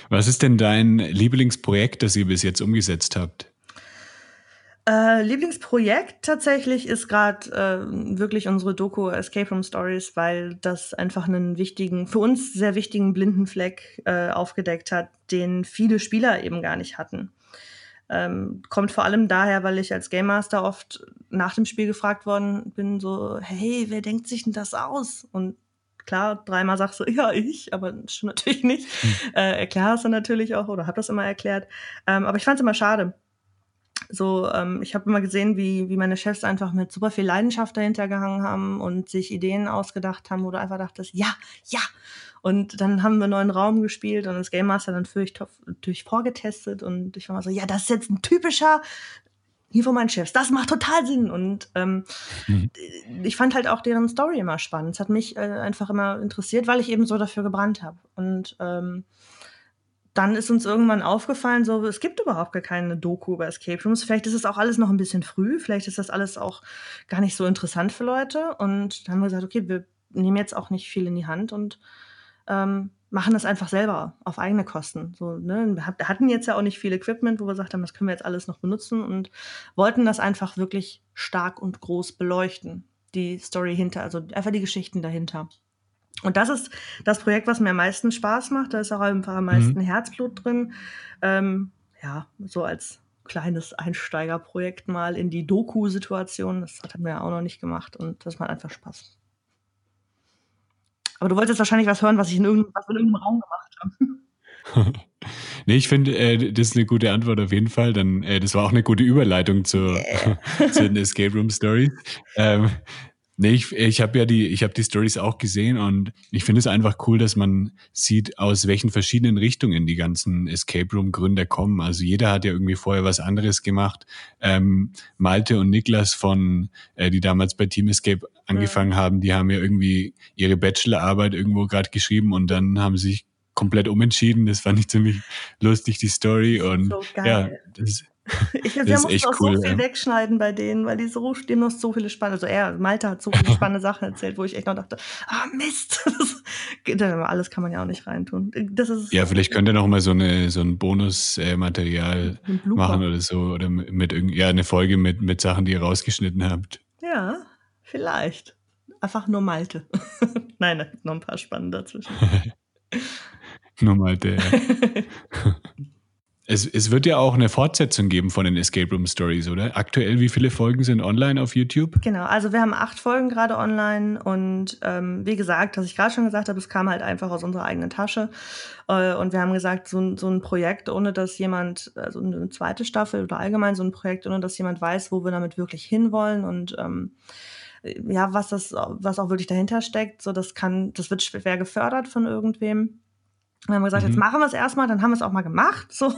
S1: Was ist denn dein Lieblingsprojekt, das ihr bis jetzt umgesetzt habt?
S2: Äh, Lieblingsprojekt tatsächlich ist gerade äh, wirklich unsere Doku Escape Room Stories, weil das einfach einen wichtigen, für uns sehr wichtigen blinden Fleck äh, aufgedeckt hat, den viele Spieler eben gar nicht hatten. Ähm, kommt vor allem daher, weil ich als Game Master oft nach dem Spiel gefragt worden bin, so, hey, wer denkt sich denn das aus? Und klar, dreimal sagst du, (laughs) ja, ich, aber schon natürlich nicht. Hm. Äh, erklär es dann natürlich auch oder hab das immer erklärt. Ähm, aber ich fand es immer schade. So, ähm, ich habe immer gesehen, wie, wie meine Chefs einfach mit super viel Leidenschaft dahinter gehangen haben und sich Ideen ausgedacht haben, wo du einfach dachtest, ja, ja. Und dann haben wir einen neuen Raum gespielt und das Game Master dann für ich durch vorgetestet und ich war mal so, ja, das ist jetzt ein typischer hier von meinen Chefs, das macht total Sinn. Und ähm, mhm. ich fand halt auch deren Story immer spannend. Es hat mich äh, einfach immer interessiert, weil ich eben so dafür gebrannt habe. Und ähm, dann ist uns irgendwann aufgefallen, so es gibt überhaupt gar keine Doku über Escape Rooms. Vielleicht ist es auch alles noch ein bisschen früh, vielleicht ist das alles auch gar nicht so interessant für Leute. Und dann haben wir gesagt, okay, wir nehmen jetzt auch nicht viel in die Hand und ähm, machen das einfach selber auf eigene Kosten. So, ne? Wir hatten jetzt ja auch nicht viel Equipment, wo wir gesagt haben, das können wir jetzt alles noch benutzen und wollten das einfach wirklich stark und groß beleuchten. Die Story hinter, also einfach die Geschichten dahinter. Und das ist das Projekt, was mir am meisten Spaß macht. Da ist auch einfach am meisten mhm. Herzblut drin. Ähm, ja, so als kleines Einsteigerprojekt mal in die Doku-Situation. Das hat wir ja auch noch nicht gemacht und das macht einfach Spaß. Aber du wolltest wahrscheinlich was hören, was ich in irgendeinem, was in irgendeinem Raum gemacht habe. (laughs)
S1: nee, ich finde, äh, das ist eine gute Antwort auf jeden Fall. Dann, äh, das war auch eine gute Überleitung zu, yeah. (laughs) zu den Escape Room Stories. Ähm, Nee, ich, ich habe ja die, ich habe die Stories auch gesehen und ich finde es einfach cool, dass man sieht, aus welchen verschiedenen Richtungen die ganzen Escape Room Gründer kommen. Also jeder hat ja irgendwie vorher was anderes gemacht. Ähm, Malte und Niklas von, äh, die damals bei Team Escape angefangen ja. haben, die haben ja irgendwie ihre Bachelorarbeit irgendwo gerade geschrieben und dann haben sich komplett umentschieden. Das fand ich ziemlich lustig, die Story. Und so ja, das, (laughs)
S2: ich, wir mussten auch cool, so viel ja. wegschneiden bei denen, weil die so, die noch so viele spannende, also er, Malte hat so viele (laughs) spannende Sachen erzählt, wo ich echt noch dachte, ah Mist, (laughs) das, alles kann man ja auch nicht reintun. Das ist,
S1: ja, vielleicht könnt ihr noch mal so eine so ein Bonusmaterial machen oder so oder mit ja eine Folge mit mit Sachen, die ihr rausgeschnitten habt.
S2: Ja, vielleicht. Einfach nur Malte. Nein, noch ein paar spannende dazwischen.
S1: nur Malte. Ja. Es, es wird ja auch eine Fortsetzung geben von den Escape Room Stories, oder? Aktuell, wie viele Folgen sind online auf YouTube?
S2: Genau, also wir haben acht Folgen gerade online und ähm, wie gesagt, was ich gerade schon gesagt habe, es kam halt einfach aus unserer eigenen Tasche. Äh, und wir haben gesagt, so, so ein Projekt, ohne dass jemand, also eine zweite Staffel oder allgemein so ein Projekt, ohne dass jemand weiß, wo wir damit wirklich hinwollen und ähm, ja, was das, was auch wirklich dahinter steckt, so das kann, das wird schwer gefördert von irgendwem. Dann haben wir gesagt, mhm. jetzt machen wir es erstmal, dann haben wir es auch mal gemacht. So.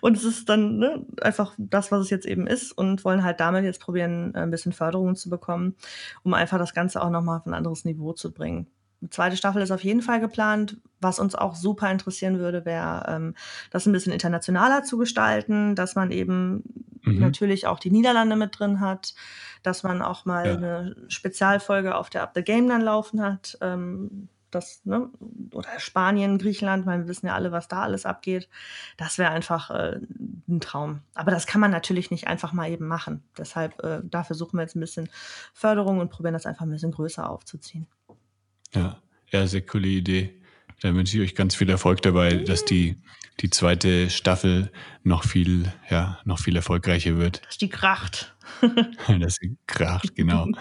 S2: Und es ist dann ne, einfach das, was es jetzt eben ist und wollen halt damit jetzt probieren, ein bisschen Förderung zu bekommen, um einfach das Ganze auch nochmal auf ein anderes Niveau zu bringen. Die zweite Staffel ist auf jeden Fall geplant. Was uns auch super interessieren würde, wäre, ähm, das ein bisschen internationaler zu gestalten, dass man eben mhm. natürlich auch die Niederlande mit drin hat, dass man auch mal ja. eine Spezialfolge auf der Up the Game dann laufen hat. Ähm, das, ne, oder Spanien, Griechenland, weil wir wissen ja alle, was da alles abgeht. Das wäre einfach äh, ein Traum. Aber das kann man natürlich nicht einfach mal eben machen. Deshalb, äh, dafür suchen wir jetzt ein bisschen Förderung und probieren das einfach ein bisschen größer aufzuziehen.
S1: Ja, ja, sehr coole Idee. Da wünsche ich euch ganz viel Erfolg dabei, dass die, die zweite Staffel noch viel, ja, noch viel erfolgreicher wird.
S2: Dass die kracht. (laughs)
S1: dass sie kracht, genau. (laughs)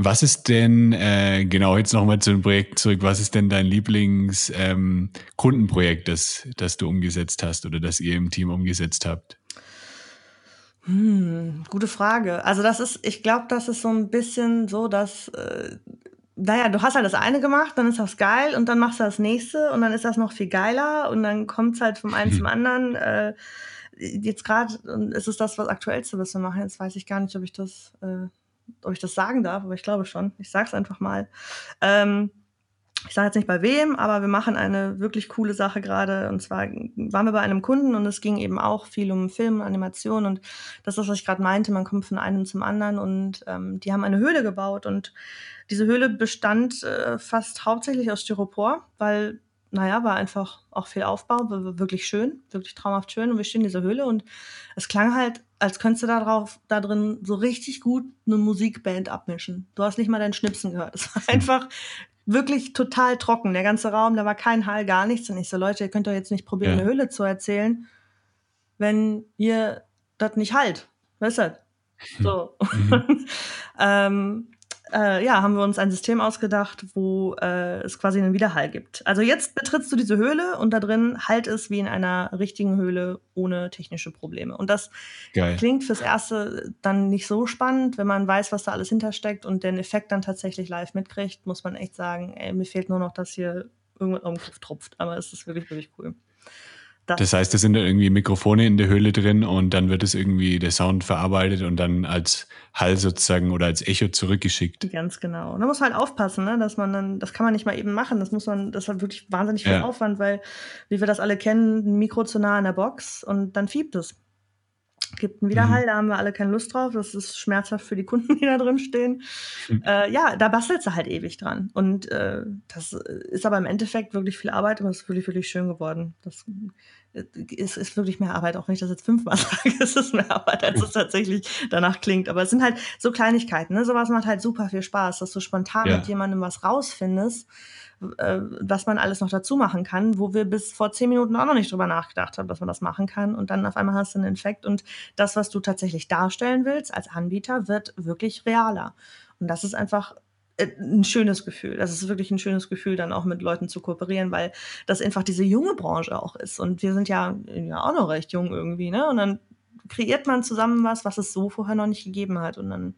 S1: Was ist denn, äh, genau jetzt nochmal zu dem Projekt zurück, was ist denn dein Lieblings-Kundenprojekt, ähm, das, das du umgesetzt hast oder das ihr im Team umgesetzt habt?
S2: Hm, gute Frage. Also das ist, ich glaube, das ist so ein bisschen so, dass, äh, naja, du hast halt das eine gemacht, dann ist das geil und dann machst du das nächste und dann ist das noch viel geiler und dann kommt es halt vom einen zum (laughs) anderen. Äh, jetzt gerade ist es das, was aktuellste, was wir machen. Jetzt weiß ich gar nicht, ob ich das äh, ob ich das sagen darf, aber ich glaube schon. Ich sage es einfach mal. Ähm, ich sage jetzt nicht bei wem, aber wir machen eine wirklich coole Sache gerade. Und zwar waren wir bei einem Kunden und es ging eben auch viel um Film, Animation und das ist was ich gerade meinte. Man kommt von einem zum anderen und ähm, die haben eine Höhle gebaut und diese Höhle bestand äh, fast hauptsächlich aus Styropor, weil naja, war einfach auch viel Aufbau, war wirklich schön, wirklich traumhaft schön. Und wir stehen in dieser Höhle und es klang halt, als könntest du da drauf, da drin so richtig gut eine Musikband abmischen. Du hast nicht mal deinen Schnipsen gehört. (laughs) Es war einfach wirklich total trocken, der ganze Raum, da war kein Hall, gar nichts. Und ich so, Leute, ihr könnt doch jetzt nicht probieren, ja. eine Höhle zu erzählen, wenn ihr das nicht halt. Weißt du? So. (laughs) Mhm. ähm, äh, ja, haben wir uns ein System ausgedacht, wo äh, es quasi einen Widerhall gibt. Also jetzt betrittst du diese Höhle und da drin halt es wie in einer richtigen Höhle ohne technische Probleme. Und das Geil. klingt fürs Erste dann nicht so spannend, wenn man weiß, was da alles hintersteckt und den Effekt dann tatsächlich live mitkriegt, muss man echt sagen, ey, mir fehlt nur noch, dass hier irgendwas auf den Kopf tropft. Aber es ist wirklich, wirklich cool.
S1: Das, das heißt, es sind da irgendwie Mikrofone in der Höhle drin und dann wird es irgendwie der Sound verarbeitet und dann als Hall sozusagen oder als Echo zurückgeschickt.
S2: Ganz genau. Und da muss man halt aufpassen, ne? dass man dann, das kann man nicht mal eben machen. Das muss man, das hat wirklich wahnsinnig viel ja. Aufwand, weil, wie wir das alle kennen, ein Mikro zu nah an der Box und dann fiebt es gibt einen Widerhall, mhm. da haben wir alle keine Lust drauf. Das ist schmerzhaft für die Kunden, (laughs) die da drin stehen. Mhm. Äh, ja, da bastelst du halt ewig dran. Und äh, das ist aber im Endeffekt wirklich viel Arbeit und es ist wirklich, wirklich schön geworden. Das äh, ist, wirklich mehr Arbeit, auch wenn ich das jetzt fünfmal (laughs) sage, es ist mehr Arbeit, als es tatsächlich danach klingt. Aber es sind halt so Kleinigkeiten. Ne? Sowas macht halt super viel Spaß, dass du spontan ja. mit jemandem was rausfindest äh, was man alles noch dazu machen kann, wo wir bis vor zehn Minuten auch noch nicht drüber nachgedacht haben, dass man das machen kann. Und dann auf einmal hast du einen Infekt und das, was du tatsächlich darstellen willst als Anbieter, wird wirklich realer. Und das ist einfach ein schönes Gefühl. Das ist wirklich ein schönes Gefühl, dann auch mit Leuten zu kooperieren, weil das einfach diese junge Branche auch ist. Und wir sind ja, ja auch noch recht jung irgendwie, ne? Und dann kreiert man zusammen was, was es so vorher noch nicht gegeben hat. Und dann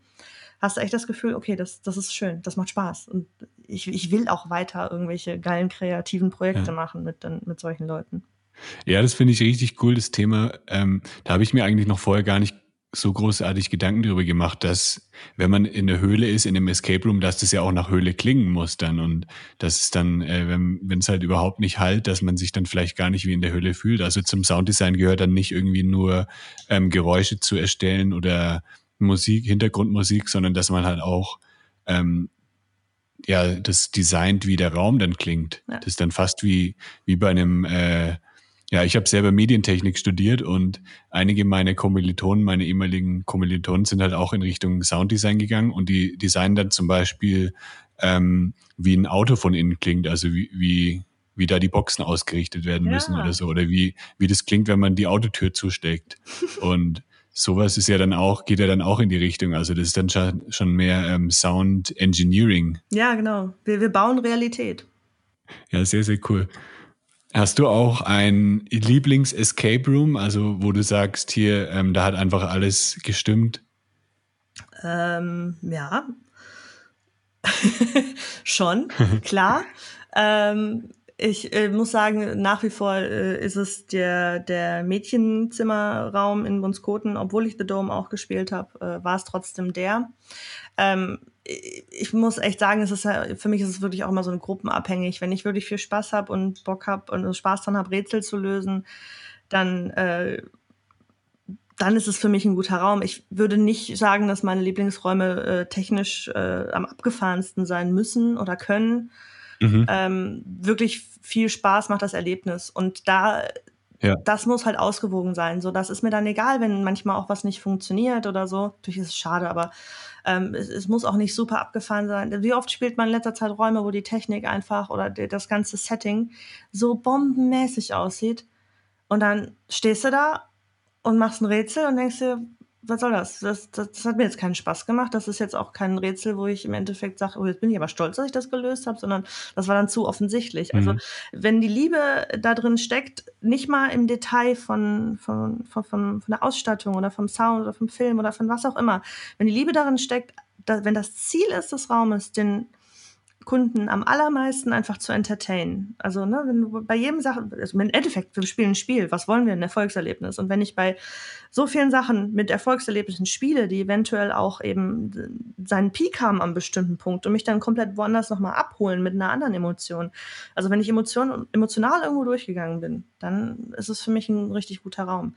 S2: hast du echt das Gefühl, okay, das, das ist schön, das macht Spaß. Und ich, ich will auch weiter irgendwelche geilen kreativen Projekte ja. machen mit, mit solchen Leuten.
S1: Ja, das finde ich richtig cool, das Thema. Ähm, da habe ich mir eigentlich noch vorher gar nicht so großartig Gedanken darüber gemacht, dass wenn man in der Höhle ist, in einem Escape Room, dass das ja auch nach Höhle klingen muss dann und dass es dann, äh, wenn wenn es halt überhaupt nicht halt, dass man sich dann vielleicht gar nicht wie in der Höhle fühlt. Also zum Sounddesign gehört dann nicht irgendwie nur ähm, Geräusche zu erstellen oder Musik, Hintergrundmusik, sondern dass man halt auch ähm, ja das designt, wie der Raum dann klingt. Ja. Das ist dann fast wie wie bei einem äh, ja, ich habe selber Medientechnik studiert und einige meiner Kommilitonen, meine ehemaligen Kommilitonen sind halt auch in Richtung Sounddesign gegangen und die designen dann zum Beispiel, ähm, wie ein Auto von innen klingt, also wie, wie, wie da die Boxen ausgerichtet werden ja. müssen oder so, oder wie, wie das klingt, wenn man die Autotür zusteckt. (laughs) und sowas ist ja dann auch, geht ja dann auch in die Richtung. Also das ist dann schon, schon mehr ähm, Sound Engineering.
S2: Ja, genau. Wir, wir bauen Realität.
S1: Ja, sehr, sehr cool. Hast du auch ein Lieblings-Escape Room, also wo du sagst, hier, ähm, da hat einfach alles gestimmt?
S2: Ähm, ja, (laughs) schon, (laughs) klar. ähm, ich äh, muss sagen, nach wie vor äh, ist es der, der Mädchenzimmerraum in Bunskoten, obwohl ich The Dome auch gespielt habe, äh, war es trotzdem der. Ähm, ich muss echt sagen, es ist ja, für mich ist es wirklich auch immer so ein gruppenabhängig. Wenn ich wirklich viel Spaß habe und Bock habe und Spaß dran habe, Rätsel zu lösen, dann, äh, dann ist es für mich ein guter Raum. Ich würde nicht sagen, dass meine Lieblingsräume äh, technisch äh, am abgefahrensten sein müssen oder können. Mhm. Ähm, wirklich viel Spaß macht das Erlebnis. Und da ja. Das muss halt ausgewogen sein. So, das ist mir dann egal, wenn manchmal auch was nicht funktioniert oder so. Natürlich ist es schade, aber ähm, es, es, muss auch nicht super abgefahren sein. Wie oft spielt man in letzter Zeit Räume, wo die Technik einfach oder die, das ganze Setting so bombenmäßig aussieht und dann stehst du da und machst ein Rätsel und denkst dir, was soll das? Das, das? das hat mir jetzt keinen Spaß gemacht. Das ist jetzt auch kein Rätsel, wo ich im Endeffekt sage, oh, jetzt bin ich aber stolz, dass ich das gelöst habe, sondern das war dann zu offensichtlich. Also, mhm. Also wenn die Liebe da drin steckt, nicht mal im Detail von, von, von, von, von der Ausstattung oder vom Sound oder vom Film oder von was auch immer, wenn die Liebe darin steckt, da, wenn das Ziel ist des Raumes, den Kunden am allermeisten einfach zu entertainen. Also, ne, wenn du bei jedem Sachen, also im Endeffekt, wir spielen ein Spiel, was wollen wir? Ein Erfolgserlebnis. Und wenn ich bei so vielen Sachen mit Erfolgserlebnissen spiele, die eventuell auch eben seinen Peak haben am bestimmten Punkt und mich dann komplett woanders nochmal abholen mit einer anderen Emotion. Also wenn ich Emotion, emotional irgendwo durchgegangen bin, dann ist es für mich ein richtig guter Raum.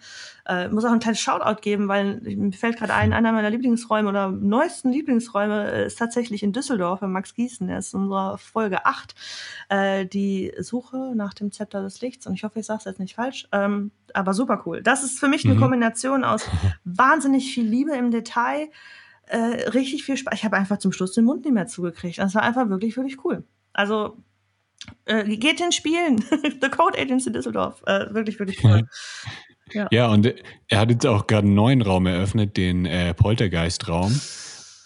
S2: Äh, muss auch ein kleines Shoutout geben, weil mir fällt gerade ein, einer meiner Lieblingsräume oder neuesten Lieblingsräume äh, ist tatsächlich in Düsseldorf, bei Max Gießen. Der ist in unserer Folge 8, äh, die Suche nach dem Zepter des Lichts. Und ich hoffe, ich sage es jetzt nicht falsch. Ähm, aber super cool. Das ist für mich eine mhm. Kombination aus (laughs) wahnsinnig viel Liebe im Detail, äh, richtig viel Spaß. Ich habe einfach zum Schluss den Mund nicht mehr zugekriegt. Das war einfach wirklich, wirklich cool. Also äh, geht den Spielen. (laughs) The Code Agency Düsseldorf. Äh, wirklich, wirklich cool.
S1: Ja. ja, und er hat jetzt auch gerade einen neuen Raum eröffnet, den äh, Poltergeist-Raum.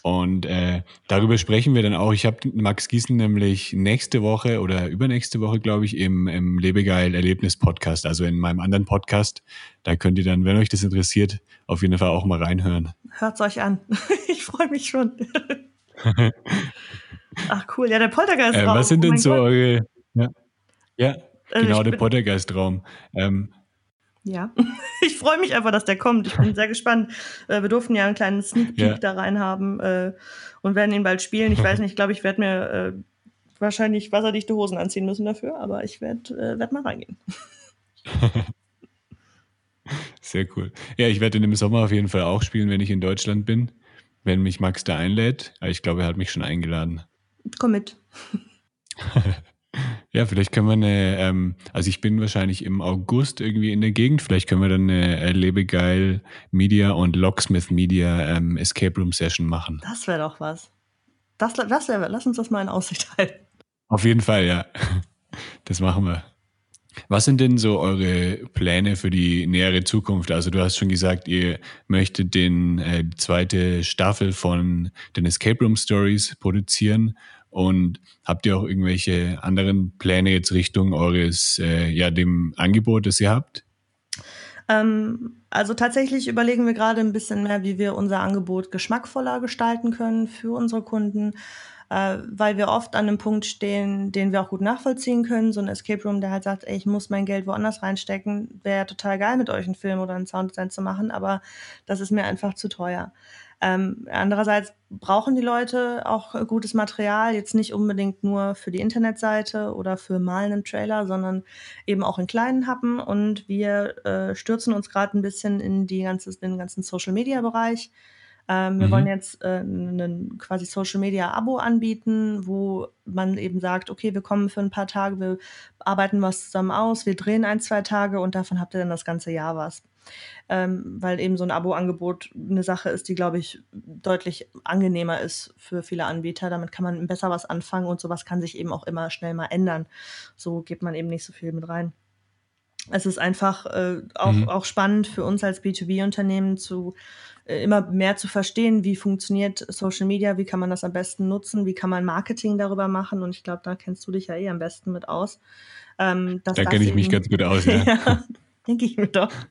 S1: Und äh, darüber sprechen wir dann auch. Ich habe Max Gießen nämlich nächste Woche oder übernächste Woche, glaube ich, im, im Lebegeil Erlebnis Podcast, also in meinem anderen Podcast. Da könnt ihr dann, wenn euch das interessiert, auf jeden Fall auch mal reinhören.
S2: Hört's euch an. (laughs) ich freue mich schon. (laughs) Ach cool, ja, der Poltergeist-Raum.
S1: Äh, was sind denn oh so Gott. eure... Ja, ja also genau, der Poltergeist-Raum. Ähm,
S2: ja, (laughs) ich freue mich einfach, dass der kommt. Ich bin sehr gespannt. Äh, wir durften ja einen kleinen Sneak Peek ja. da rein haben äh, und werden ihn bald spielen. Ich weiß nicht, ich glaube, ich werde mir äh, wahrscheinlich wasserdichte Hosen anziehen müssen dafür, aber ich werde äh, werd mal reingehen. (laughs)
S1: Sehr cool. Ja, ich werde ihn im Sommer auf jeden Fall auch spielen, wenn ich in Deutschland bin, wenn mich Max da einlädt. Ich glaube, er hat mich schon eingeladen.
S2: Komm mit. (laughs)
S1: Ja, vielleicht können wir eine, ähm, also ich bin wahrscheinlich im August irgendwie in der Gegend, vielleicht können wir dann eine äh, Lebegeil Media und Locksmith Media ähm, Escape Room Session machen.
S2: Das wäre doch was. Das, das wär, lass uns das mal in Aussicht (laughs) halten.
S1: Auf jeden Fall, ja. Das machen wir. Was sind denn so eure Pläne für die nähere Zukunft? Also du hast schon gesagt, ihr möchtet den äh, zweite Staffel von den Escape Room Stories produzieren. Und habt ihr auch irgendwelche anderen Pläne jetzt Richtung eures, äh, ja, dem Angebot, das ihr habt?
S2: Ähm, also tatsächlich überlegen wir gerade ein bisschen mehr, wie wir unser Angebot geschmackvoller gestalten können für unsere Kunden. äh, weil wir oft an einem Punkt stehen, den wir auch gut nachvollziehen können. So ein Escape Room, der halt sagt, ey, ich muss mein Geld woanders reinstecken, wäre total geil, mit euch einen Film oder einen Sounddesign zu machen, aber das ist mir einfach zu teuer. Ähm, andererseits brauchen die Leute auch gutes Material, jetzt nicht unbedingt nur für die Internetseite oder für mal einen Trailer, sondern eben auch in kleinen Happen. Und wir äh, stürzen uns gerade ein bisschen in die ganze, den ganzen Social-Media-Bereich. Ähm, wir mhm. wollen jetzt äh, ein quasi Social Media Abo anbieten, wo man eben sagt, okay, wir kommen für ein paar Tage, wir arbeiten was zusammen aus, wir drehen ein, zwei Tage und davon habt ihr dann das ganze Jahr was ähm, weil eben so ein Abo-Angebot eine Sache ist, die, glaube ich, deutlich angenehmer ist für viele Anbieter. Damit kann man besser was anfangen und sowas kann sich eben auch immer schnell mal ändern. So gibt man eben nicht so viel mit rein. Es ist einfach äh, auch, mhm. auch spannend für uns als B2B-Unternehmen zu äh, immer mehr zu verstehen, wie funktioniert Social Media, wie kann man das am besten nutzen, wie kann man Marketing darüber machen. Und ich glaube, da kennst du dich ja eh am besten mit aus.
S1: Ähm, da kenne ich mich ganz gut aus, (laughs) ja.
S2: ja denke ich mir doch. (laughs)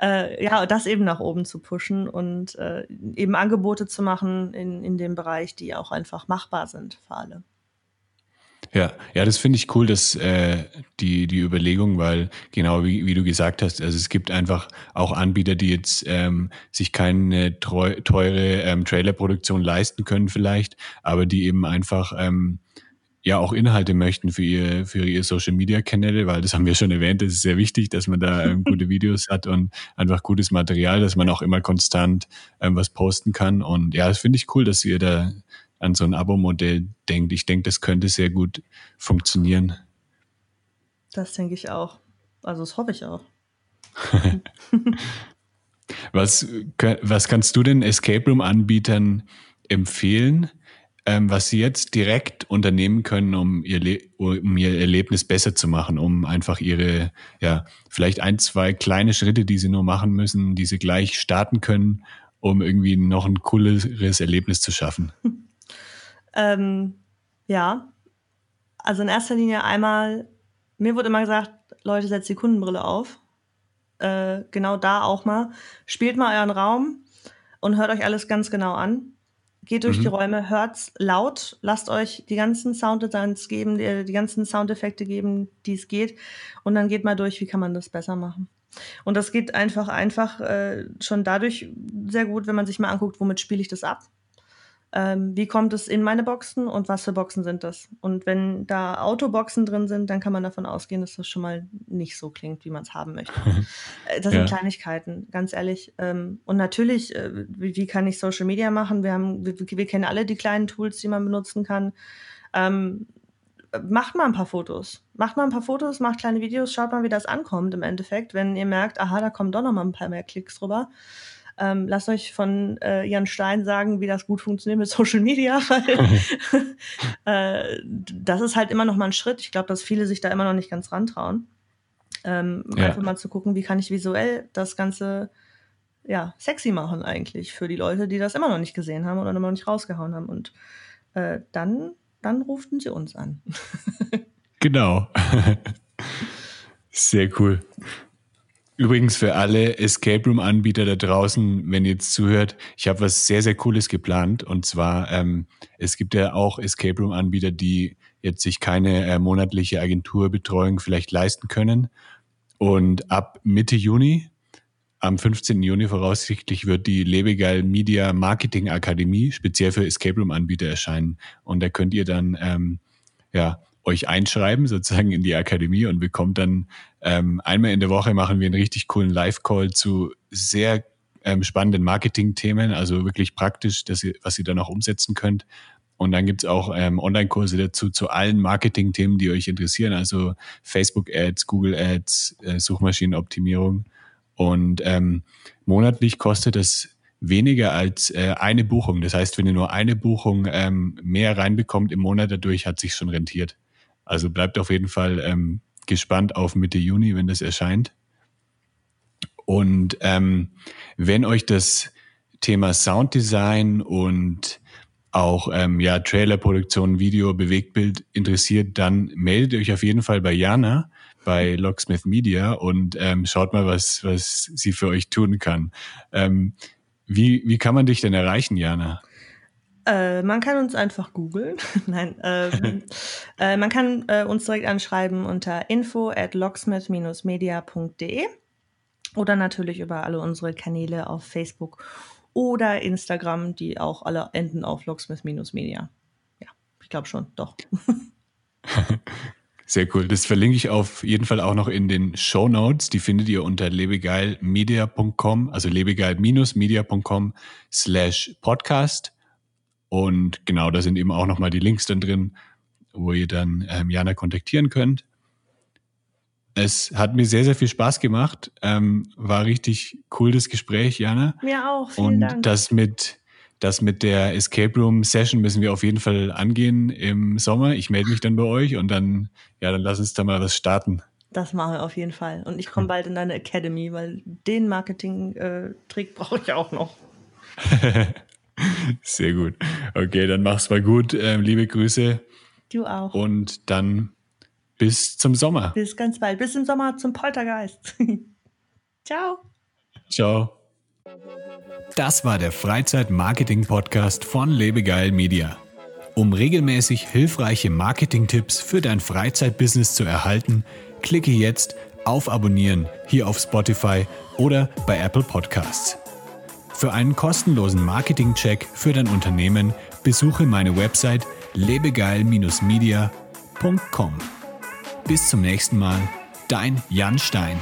S2: Äh, ja, das eben nach oben zu pushen und äh, eben Angebote zu machen in, in dem Bereich, die auch einfach machbar sind für alle.
S1: Ja, ja, das finde ich cool, dass äh, die die Überlegung, weil genau wie, wie du gesagt hast, also es gibt einfach auch Anbieter, die jetzt ähm, sich keine treu, teure ähm, Trailerproduktion leisten können vielleicht, aber die eben einfach ähm, ja auch Inhalte möchten für ihr, für ihr Social Media Kanäle, weil das haben wir schon erwähnt, es ist sehr wichtig, dass man da ähm, (laughs) gute Videos hat und einfach gutes Material, dass man auch immer konstant ähm, was posten kann. Und ja, das finde ich cool, dass ihr da an so ein Abo-Modell denkt. Ich denke, das könnte sehr gut funktionieren.
S2: Das denke ich auch. Also das hoffe ich auch. (laughs) (laughs)
S1: was, was kannst du den Escape Room-Anbietern empfehlen? Ähm, was Sie jetzt direkt unternehmen können, um Ihr, um Ihr Erlebnis besser zu machen, um einfach Ihre, ja, vielleicht ein, zwei kleine Schritte, die Sie nur machen müssen, die Sie gleich starten können, um irgendwie noch ein cooleres Erlebnis zu schaffen? (laughs)
S2: Ähm, ja, also in erster Linie einmal, mir wurde immer gesagt, Leute, setzt die Kundenbrille auf. Äh, genau da auch mal. Spielt mal euren Raum und hört euch alles ganz genau an geht durch mhm. die Räume, hört's laut, lasst euch die ganzen Sounddesigns geben, die, die ganzen Soundeffekte geben, die es geht, und dann geht mal durch, wie kann man das besser machen. Und das geht einfach einfach äh, schon dadurch sehr gut, wenn man sich mal anguckt, womit spiele ich das ab ähm, wie kommt es in meine Boxen und was für Boxen sind das? Und wenn da Autoboxen drin sind, dann kann man davon ausgehen, dass das schon mal nicht so klingt, wie man es haben möchte. (laughs) Äh, das ja. sind Kleinigkeiten, ganz ehrlich. Ähm, und natürlich, äh, wie, wie, kann ich Social Media machen? Wir, haben, wir, wir, kennen alle die kleinen Tools, die man benutzen kann. Ähm, macht mal ein paar Fotos. Macht mal ein paar Fotos, macht kleine Videos, schaut mal, wie das ankommt im Endeffekt. Wenn ihr merkt, aha, da kommen doch noch mal ein paar mehr Klicks drüber, ähm, lasst euch von äh, Jan Stein sagen, wie das gut funktioniert mit Social Media, (laughs) weil (laughs) äh, das ist halt immer noch mal ein Schritt. Ich glaube, dass viele sich da immer noch nicht ganz rantrauen. Ähm, ja. Einfach mal zu gucken, wie kann ich visuell das Ganze ja, sexy machen eigentlich für die Leute, die das immer noch nicht gesehen haben oder immer noch nicht rausgehauen haben. Und äh, dann, dann ruften sie uns an. (laughs)
S1: genau. Sehr cool. Übrigens für alle Escape Room Anbieter da draußen, wenn ihr jetzt zuhört, ich habe was sehr, sehr Cooles geplant. Und zwar, ähm, es gibt ja auch Escape Room Anbieter, die jetzt sich keine äh, monatliche Agenturbetreuung vielleicht leisten können. Und ab Mitte Juni, am 15. Juni voraussichtlich, wird die Lebegeil Media Marketing Akademie speziell für Escape Room Anbieter erscheinen. Und da könnt ihr dann ähm, ja euch einschreiben, sozusagen in die Akademie und bekommt dann ähm, einmal in der Woche machen wir einen richtig coolen Live-Call zu sehr ähm, spannenden Marketing-Themen, also wirklich praktisch, dass ihr, was ihr dann auch umsetzen könnt. Und dann gibt's auch ähm, Online-Kurse dazu zu allen Marketing-Themen, die euch interessieren, also Facebook-Ads, Google-Ads, äh, Suchmaschinenoptimierung. Und ähm, monatlich kostet es weniger als äh, eine Buchung. Das heißt, wenn ihr nur eine Buchung ähm, mehr reinbekommt im Monat dadurch, hat sich schon rentiert. Also bleibt auf jeden Fall ähm, gespannt auf Mitte Juni, wenn das erscheint. Und ähm, wenn euch das Thema Sounddesign und auch ähm, ja Trailerproduktion, Video, Bewegtbild interessiert, dann meldet euch auf jeden Fall bei Jana bei Locksmith Media und ähm, schaut mal, was was sie für euch tun kann. Ähm, wie wie kann man dich denn erreichen, Jana?
S2: Äh, man kann uns einfach googeln. (laughs) Nein, ähm, (laughs) äh, man kann äh, uns direkt anschreiben unter info at locksmith-media.de oder natürlich über alle unsere Kanäle auf Facebook oder Instagram, die auch alle enden auf locksmith-media. Ja, ich glaube schon, doch. (laughs)
S1: Sehr cool. Das verlinke ich auf jeden Fall auch noch in den Show Notes. Die findet ihr unter lebegeilmedia.com, also lebegeil-media.com slash podcast. Und genau, da sind eben auch nochmal die Links dann drin, wo ihr dann ähm, Jana kontaktieren könnt. Es hat mir sehr, sehr viel Spaß gemacht. Ähm, war richtig cool das Gespräch, Jana.
S2: Mir auch. Vielen
S1: Und
S2: Dank.
S1: das mit das mit der Escape Room Session müssen wir auf jeden Fall angehen im Sommer. Ich melde mich dann bei euch und dann, ja, dann lass uns da mal was starten.
S2: Das machen wir auf jeden Fall. Und ich komme bald in deine Academy, weil den Marketing-Trick brauche ich auch noch. (laughs)
S1: Sehr gut. Okay, dann mach's mal gut. Ähm, liebe Grüße.
S2: Du auch.
S1: Und dann bis zum Sommer.
S2: Bis ganz bald. Bis im Sommer zum Poltergeist. (laughs) Ciao.
S1: Ciao. Das war der Freizeit-Marketing-Podcast von Lebegeil Media. Um regelmäßig hilfreiche Marketing-Tipps für dein Freizeitbusiness zu erhalten, klicke jetzt auf Abonnieren hier auf Spotify oder bei Apple Podcasts. Für einen kostenlosen Marketing-Check für dein Unternehmen besuche meine Website lebegeil-media.com. Bis zum nächsten Mal, dein Jan Stein.